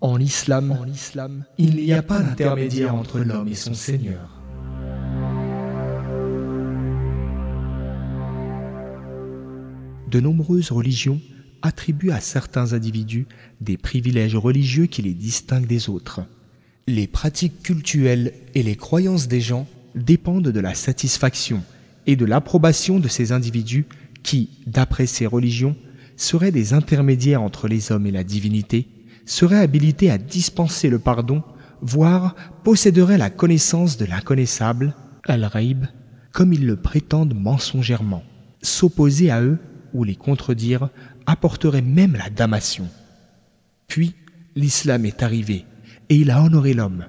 En islam, en islam, il n'y a pas d'intermédiaire entre l'homme et son Seigneur. De nombreuses religions attribuent à certains individus des privilèges religieux qui les distinguent des autres. Les pratiques cultuelles et les croyances des gens dépendent de la satisfaction et de l'approbation de ces individus qui, d'après ces religions, seraient des intermédiaires entre les hommes et la divinité, seraient habilités à dispenser le pardon, voire posséderaient la connaissance de l'inconnaissable, al-Raib, comme ils le prétendent mensongèrement. S'opposer à eux ou les contredire apporterait même la damnation. Puis, l'islam est arrivé et il a honoré l'homme.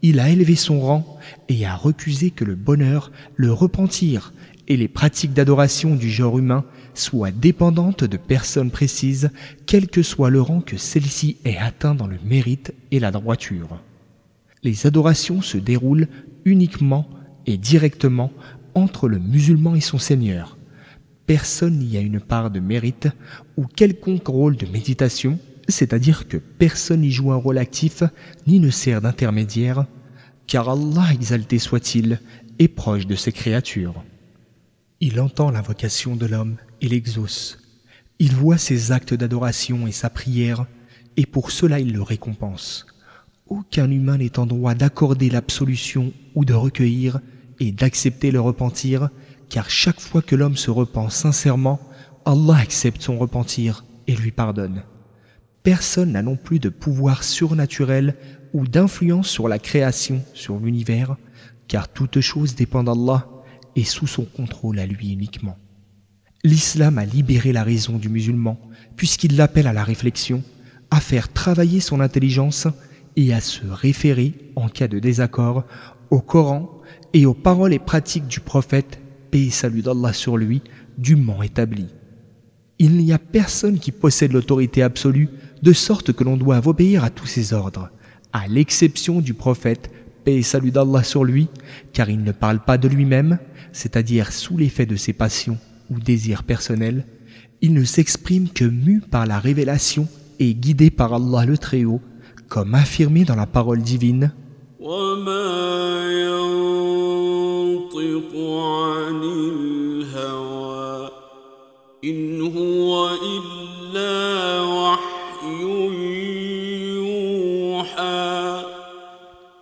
Il a élevé son rang et a recusé que le bonheur, le repentir et les pratiques d'adoration du genre humain soient dépendantes de personnes précises, quel que soit le rang que celle-ci ait atteint dans le mérite et la droiture. Les adorations se déroulent uniquement et directement entre le musulman et son Seigneur, personne n'y a une part de mérite ou quelconque rôle de méditation, c'est-à-dire que personne n'y joue un rôle actif ni ne sert d'intermédiaire, car Allah exalté soit-il est proche de ses créatures. Il entend l'invocation de l'homme et l'exauce. Il voit ses actes d'adoration et sa prière, et pour cela il le récompense. Aucun humain n'est en droit d'accorder l'absolution ou de recueillir et d'accepter le repentir car chaque fois que l'homme se repent sincèrement, Allah accepte son repentir et lui pardonne. Personne n'a non plus de pouvoir surnaturel ou d'influence sur la création, sur l'univers, car toute chose dépend d'Allah et sous son contrôle à lui uniquement. L'islam a libéré la raison du musulman, puisqu'il l'appelle à la réflexion, à faire travailler son intelligence et à se référer, en cas de désaccord, au Coran et aux paroles et pratiques du prophète paix et salut d'Allah sur lui, dûment établi. Il n'y a personne qui possède l'autorité absolue, de sorte que l'on doit obéir à tous ses ordres, à l'exception du prophète, et salut d'Allah sur lui, car il ne parle pas de lui-même, c'est-à-dire sous l'effet de ses passions ou désirs personnels, il ne s'exprime que mu par la révélation et guidé par Allah le Très-Haut, comme affirmé dans la parole divine.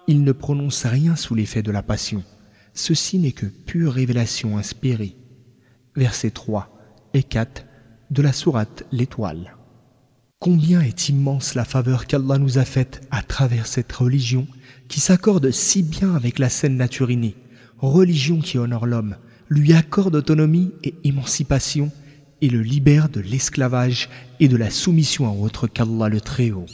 Il ne prononce rien sous l'effet de la passion. Ceci n'est que pure révélation inspirée. Versets 3 et 4 de la sourate L'Étoile. Combien est immense la faveur qu'Allah nous a faite à travers cette religion qui s'accorde si bien avec la scène nature religion qui honore l'homme, lui accorde autonomie et émancipation et le libère de l'esclavage et de la soumission à autre qu'Allah le Très-Haut.